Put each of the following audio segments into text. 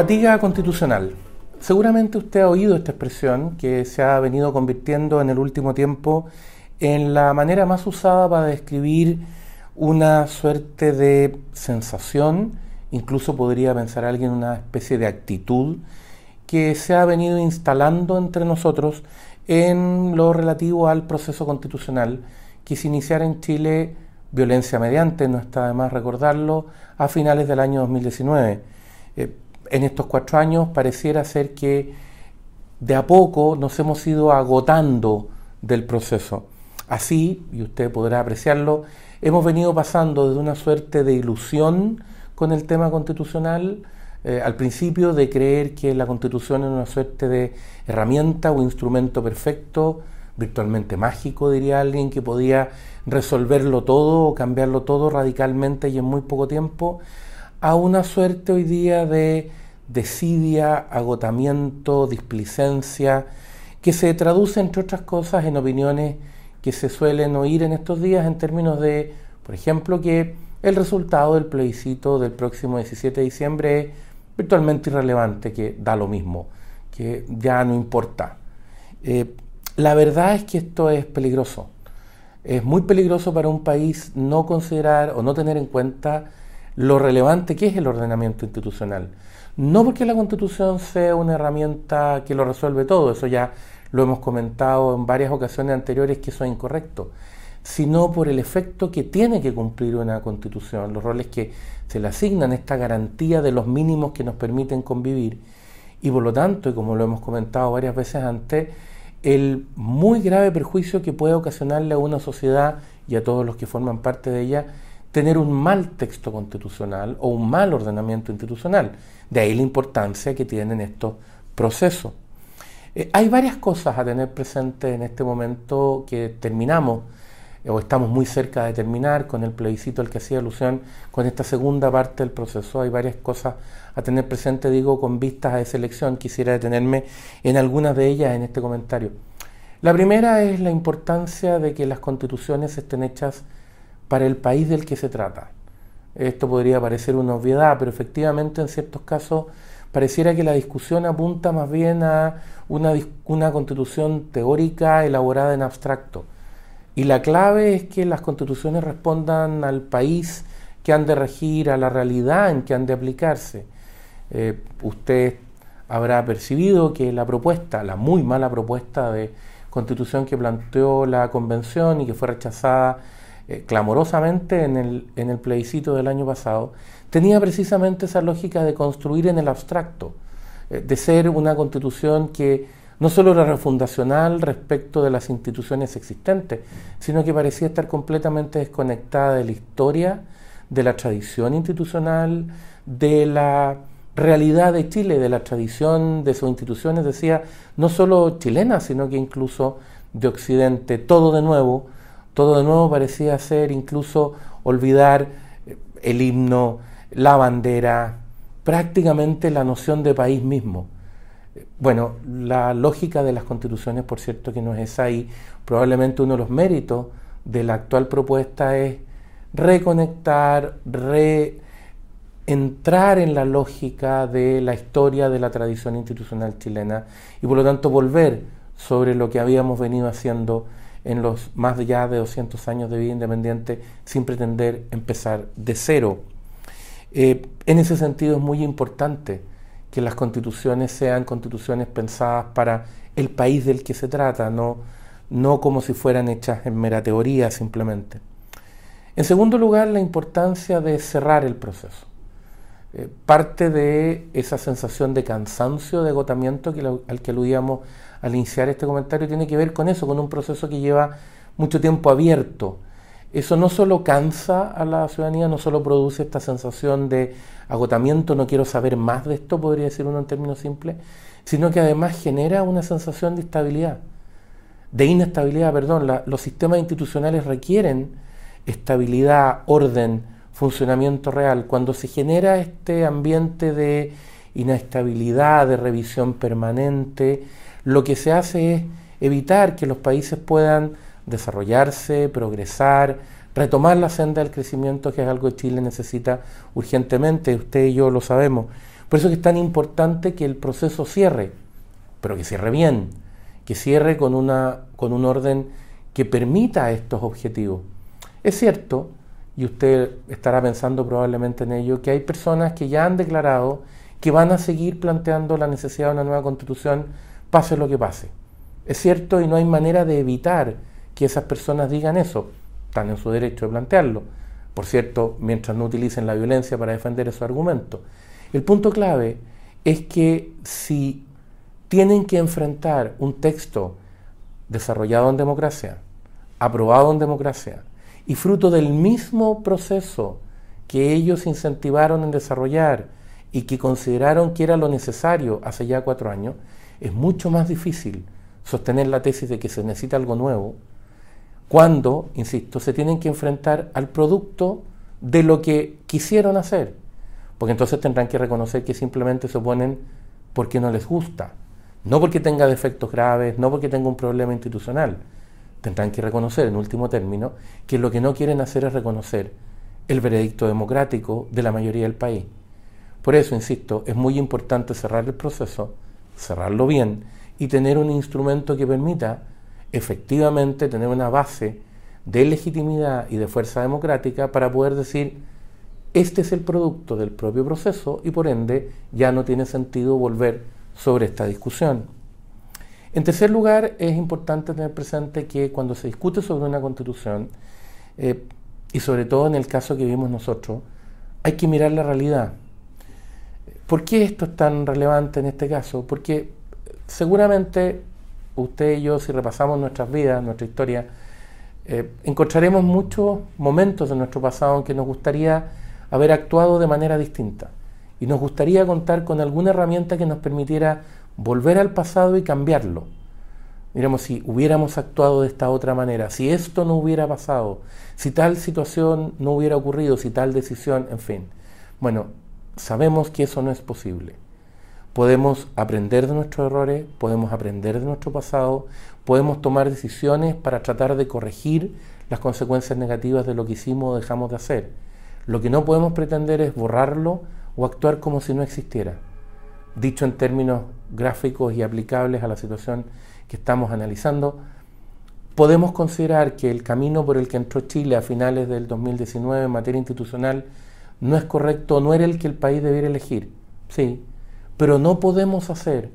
Fatiga constitucional. Seguramente usted ha oído esta expresión que se ha venido convirtiendo en el último tiempo en la manera más usada para describir una suerte de sensación, incluso podría pensar alguien una especie de actitud que se ha venido instalando entre nosotros en lo relativo al proceso constitucional que se iniciara en Chile violencia mediante, no está de más recordarlo, a finales del año 2019. Eh, en estos cuatro años pareciera ser que de a poco nos hemos ido agotando del proceso. Así, y usted podrá apreciarlo, hemos venido pasando desde una suerte de ilusión con el tema constitucional, eh, al principio de creer que la constitución es una suerte de herramienta o instrumento perfecto, virtualmente mágico, diría alguien, que podía resolverlo todo o cambiarlo todo radicalmente y en muy poco tiempo, a una suerte hoy día de desidia, agotamiento, displicencia, que se traduce, entre otras cosas, en opiniones que se suelen oír en estos días en términos de, por ejemplo, que el resultado del plebiscito del próximo 17 de diciembre es virtualmente irrelevante, que da lo mismo, que ya no importa. Eh, la verdad es que esto es peligroso. Es muy peligroso para un país no considerar o no tener en cuenta lo relevante que es el ordenamiento institucional. No porque la constitución sea una herramienta que lo resuelve todo, eso ya lo hemos comentado en varias ocasiones anteriores que eso es incorrecto, sino por el efecto que tiene que cumplir una constitución, los roles que se le asignan, esta garantía de los mínimos que nos permiten convivir. Y por lo tanto, y como lo hemos comentado varias veces antes, el muy grave perjuicio que puede ocasionarle a una sociedad y a todos los que forman parte de ella tener un mal texto constitucional o un mal ordenamiento institucional. De ahí la importancia que tienen estos procesos. Eh, hay varias cosas a tener presente en este momento que terminamos o estamos muy cerca de terminar con el plebiscito al que hacía alusión con esta segunda parte del proceso. Hay varias cosas a tener presente, digo, con vistas a esa elección. Quisiera detenerme en algunas de ellas en este comentario. La primera es la importancia de que las constituciones estén hechas para el país del que se trata. Esto podría parecer una obviedad, pero efectivamente en ciertos casos pareciera que la discusión apunta más bien a una, una constitución teórica elaborada en abstracto y la clave es que las constituciones respondan al país que han de regir, a la realidad en que han de aplicarse. Eh, usted habrá percibido que la propuesta, la muy mala propuesta de constitución que planteó la convención y que fue rechazada eh, clamorosamente en el, en el plebiscito del año pasado, tenía precisamente esa lógica de construir en el abstracto, eh, de ser una constitución que no solo era refundacional respecto de las instituciones existentes, sino que parecía estar completamente desconectada de la historia, de la tradición institucional, de la realidad de Chile, de la tradición de sus instituciones, decía, no solo chilena, sino que incluso de Occidente, todo de nuevo, todo de nuevo parecía ser incluso olvidar el himno, la bandera, prácticamente la noción de país mismo. Bueno, la lógica de las constituciones, por cierto, que no es y probablemente uno de los méritos de la actual propuesta es reconectar, reentrar en la lógica de la historia de la tradición institucional chilena y por lo tanto volver sobre lo que habíamos venido haciendo en los más ya de 200 años de vida independiente sin pretender empezar de cero. Eh, en ese sentido es muy importante que las constituciones sean constituciones pensadas para el país del que se trata, no, no como si fueran hechas en mera teoría simplemente. En segundo lugar, la importancia de cerrar el proceso. Eh, parte de esa sensación de cansancio, de agotamiento que al que aludíamos al iniciar este comentario tiene que ver con eso, con un proceso que lleva mucho tiempo abierto, eso no solo cansa a la ciudadanía, no solo produce esta sensación de agotamiento, no quiero saber más de esto, podría decir uno en términos simples, sino que además genera una sensación de estabilidad, de inestabilidad, perdón. los sistemas institucionales requieren estabilidad, orden, funcionamiento real. Cuando se genera este ambiente de inestabilidad, de revisión permanente, lo que se hace es evitar que los países puedan desarrollarse, progresar, retomar la senda del crecimiento, que es algo que Chile necesita urgentemente, usted y yo lo sabemos. Por eso es es tan importante que el proceso cierre, pero que cierre bien, que cierre con, una, con un orden que permita estos objetivos. Es cierto, y usted estará pensando probablemente en ello, que hay personas que ya han declarado que van a seguir planteando la necesidad de una nueva constitución, pase lo que pase. Es cierto y no hay manera de evitar que esas personas digan eso, están en su derecho de plantearlo. Por cierto, mientras no utilicen la violencia para defender esos argumentos. El punto clave es que si tienen que enfrentar un texto desarrollado en democracia, aprobado en democracia, y fruto del mismo proceso que ellos incentivaron en desarrollar y que consideraron que era lo necesario hace ya cuatro años, es mucho más difícil sostener la tesis de que se necesita algo nuevo cuando, insisto, se tienen que enfrentar al producto de lo que quisieron hacer, porque entonces tendrán que reconocer que simplemente se oponen porque no les gusta, no porque tenga defectos graves, no porque tenga un problema institucional, tendrán que reconocer, en último término, que lo que no quieren hacer es reconocer el veredicto democrático de la mayoría del país. Por eso, insisto, es muy importante cerrar el proceso, cerrarlo bien y tener un instrumento que permita efectivamente tener una base de legitimidad y de fuerza democrática para poder decir, este es el producto del propio proceso y por ende ya no tiene sentido volver sobre esta discusión. En tercer lugar, es importante tener presente que cuando se discute sobre una constitución, eh, y sobre todo en el caso que vimos nosotros, hay que mirar la realidad. ¿Por qué esto es tan relevante en este caso? Porque seguramente usted y yo, si repasamos nuestras vidas, nuestra historia, eh, encontraremos muchos momentos de nuestro pasado en que nos gustaría haber actuado de manera distinta. Y nos gustaría contar con alguna herramienta que nos permitiera volver al pasado y cambiarlo. Miremos, si hubiéramos actuado de esta otra manera, si esto no hubiera pasado, si tal situación no hubiera ocurrido, si tal decisión, en fin. Bueno, sabemos que eso no es posible. Podemos aprender de nuestros errores, podemos aprender de nuestro pasado, podemos tomar decisiones para tratar de corregir las consecuencias negativas de lo que hicimos o dejamos de hacer. Lo que no podemos pretender es borrarlo o actuar como si no existiera dicho en términos gráficos y aplicables a la situación que estamos analizando, podemos considerar que el camino por el que entró Chile a finales del 2019 en materia institucional no es correcto, no era el que el país debiera elegir, sí, pero no podemos hacer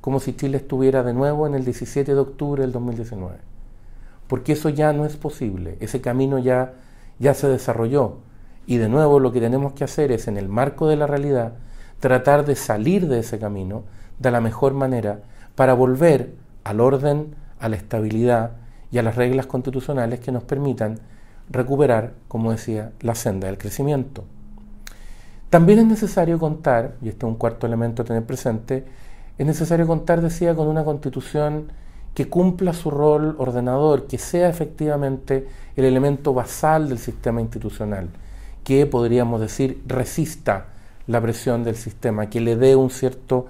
como si Chile estuviera de nuevo en el 17 de octubre del 2019, porque eso ya no es posible, ese camino ya, ya se desarrolló. Y de nuevo lo que tenemos que hacer es en el marco de la realidad tratar de salir de ese camino de la mejor manera para volver al orden, a la estabilidad y a las reglas constitucionales que nos permitan recuperar, como decía, la senda del crecimiento. También es necesario contar, y este es un cuarto elemento a tener presente, es necesario contar, decía, con una constitución que cumpla su rol ordenador, que sea efectivamente el elemento basal del sistema institucional, que podríamos decir resista la presión del sistema, que le dé un cierto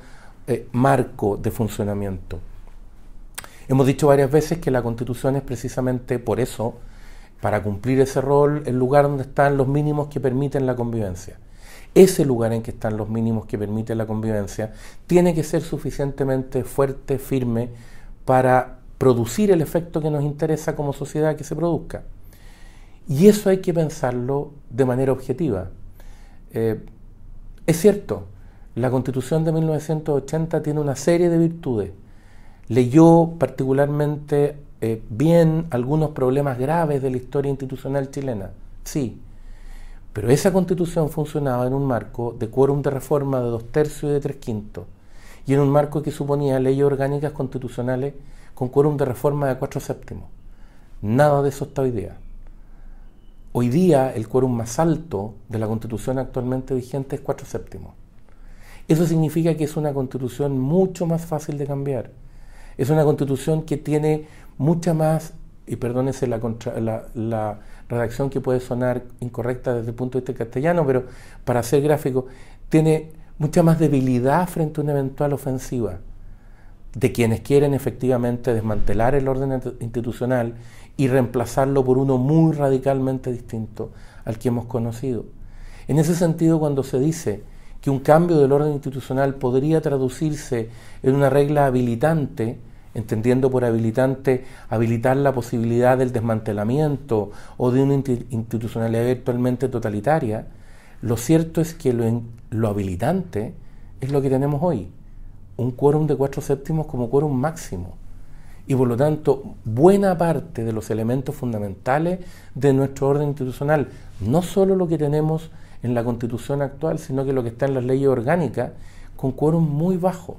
eh, marco de funcionamiento. Hemos dicho varias veces que la constitución es precisamente por eso, para cumplir ese rol, el lugar donde están los mínimos que permiten la convivencia. Ese lugar en que están los mínimos que permiten la convivencia tiene que ser suficientemente fuerte, firme, para producir el efecto que nos interesa como sociedad que se produzca. Y eso hay que pensarlo de manera objetiva. Eh, es cierto, la constitución de 1980 tiene una serie de virtudes. Leyó particularmente eh, bien algunos problemas graves de la historia institucional chilena, sí, pero esa constitución funcionaba en un marco de quórum de reforma de dos tercios y de tres quintos, y en un marco que suponía leyes orgánicas constitucionales con quórum de reforma de cuatro séptimos. Nada de eso está hoy día. Hoy día el quórum más alto de la constitución actualmente vigente es 4 séptimos. Eso significa que es una constitución mucho más fácil de cambiar. Es una constitución que tiene mucha más, y perdónese la, la, redacción que puede sonar incorrecta desde el punto de vista castellano, pero para ser gráfico, tiene mucha más debilidad frente a una eventual ofensiva de quienes quieren efectivamente desmantelar el orden institucional y reemplazarlo por uno muy radicalmente distinto al que hemos conocido. En ese sentido, cuando se dice que un cambio del orden institucional podría traducirse en una regla habilitante, entendiendo por habilitante habilitar la posibilidad del desmantelamiento o de una institucionalidad virtualmente totalitaria, lo cierto es que lo, lo habilitante es lo que tenemos hoy, un quórum de cuatro séptimos como quórum máximo. Y por lo tanto, buena parte de los elementos fundamentales de nuestro orden institucional, no solo lo que tenemos en la constitución actual, sino que lo que está en las leyes orgánicas, con quórum muy bajo.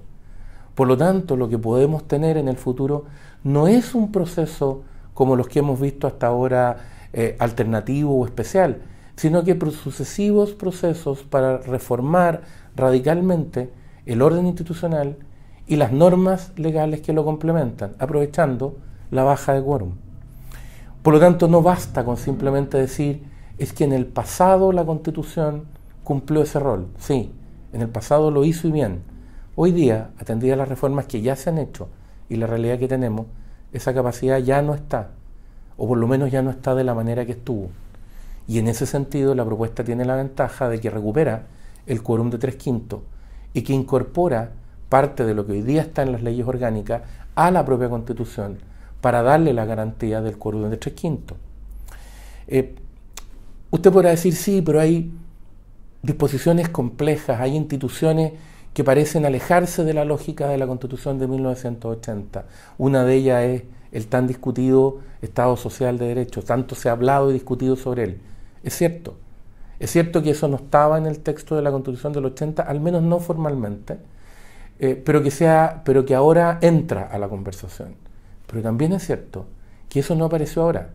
Por lo tanto, lo que podemos tener en el futuro no es un proceso como los que hemos visto hasta ahora eh, alternativo o especial, sino que sucesivos procesos para reformar radicalmente el orden institucional y las normas legales que lo complementan, aprovechando la baja de quórum. Por lo tanto, no basta con simplemente decir es que en el pasado la Constitución cumplió ese rol. Sí, en el pasado lo hizo y bien. Hoy día, atendidas las reformas que ya se han hecho y la realidad que tenemos, esa capacidad ya no está, o por lo menos ya no está de la manera que estuvo. Y en ese sentido, la propuesta tiene la ventaja de que recupera el quórum de tres quintos y que incorpora parte de lo que hoy día está en las leyes orgánicas a la propia Constitución para darle la garantía del quórum de tres quintos. Eh, usted podrá decir, sí, pero hay disposiciones complejas, hay instituciones que parecen alejarse de la lógica de la Constitución de 1980. Una de ellas es el tan discutido Estado Social de Derecho, tanto se ha hablado y discutido sobre él. Es cierto, es cierto que eso no estaba en el texto de la Constitución del 80, al menos no formalmente, eh, pero, que sea, pero que ahora entra a la conversación. Pero también es cierto que eso no apareció ahora.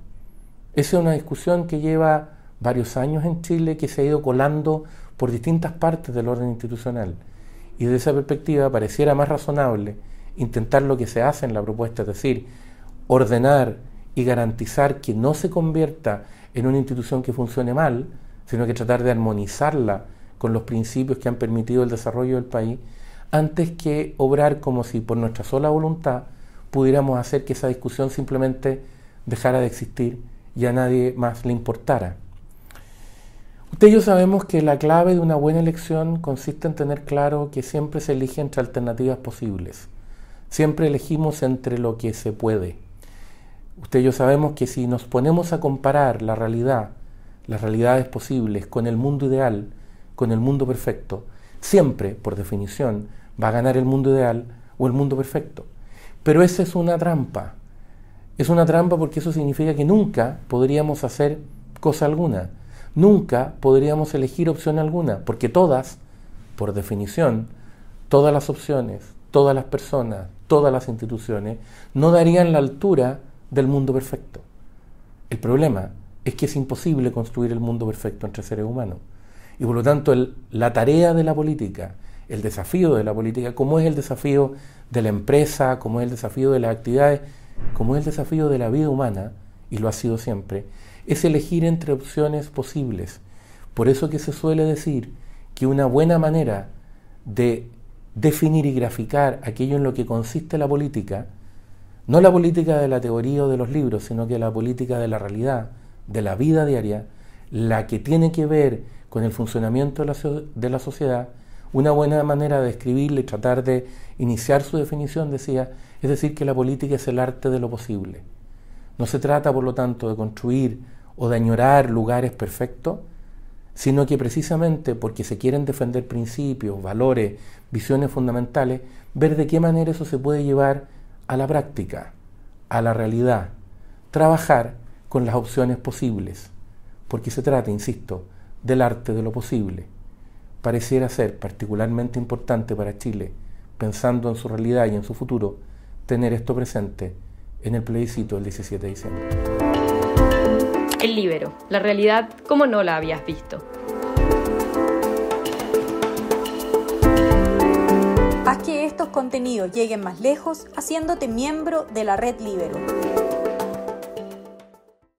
Esa es una discusión que lleva varios años en Chile, que se ha ido colando por distintas partes del orden institucional. Y desde esa perspectiva pareciera más razonable intentar lo que se hace en la propuesta, es decir, ordenar y garantizar que no se convierta en una institución que funcione mal, sino que tratar de armonizarla con los principios que han permitido el desarrollo del país, antes que obrar como si por nuestra sola voluntad pudiéramos hacer que esa discusión simplemente dejara de existir y a nadie más le importara. Usted y yo sabemos que la clave de una buena elección consiste en tener claro que siempre se elige entre alternativas posibles. Siempre elegimos entre lo que se puede. Usted y yo sabemos que si nos ponemos a comparar la realidad las realidades posibles con el mundo ideal, con el mundo perfecto, siempre, por definición, va a ganar el mundo ideal o el mundo perfecto. Pero esa es una trampa. Es una trampa porque eso significa que nunca podríamos hacer cosa alguna. Nunca podríamos elegir opción alguna, porque todas, por definición, todas las opciones, todas las personas, todas las instituciones, no darían la altura del mundo perfecto. El problema es que es imposible construir el mundo perfecto entre seres humanos. Y por lo tanto, la tarea de la política, el desafío de la política, como es el desafío de la empresa, como es el desafío de las actividades, como es el desafío de la vida humana, y lo ha sido siempre, es elegir entre opciones posibles. Por eso que se suele decir que una buena manera de definir y graficar aquello en lo que consiste la política, no la política de la teoría o de los libros, sino que la política de la realidad, de la vida diaria, la que tiene que ver con el funcionamiento de la, sociedad, una buena manera de escribirle y tratar de iniciar su definición, decía, es decir, que la política es el arte de lo posible. No se trata, por lo tanto, de construir o de añorar lugares perfectos, sino que precisamente porque se quieren defender principios, valores, visiones fundamentales, ver de qué manera eso se puede llevar a la práctica, a la realidad, trabajar con las opciones posibles, porque se trata, insisto, del arte de lo posible. Pareciera ser particularmente importante para Chile, pensando en su realidad y en su futuro, tener esto presente en el plebiscito del 17 de diciembre. El libero, la realidad como no la habías visto. Haz que estos contenidos lleguen más lejos haciéndote miembro de la red Libero.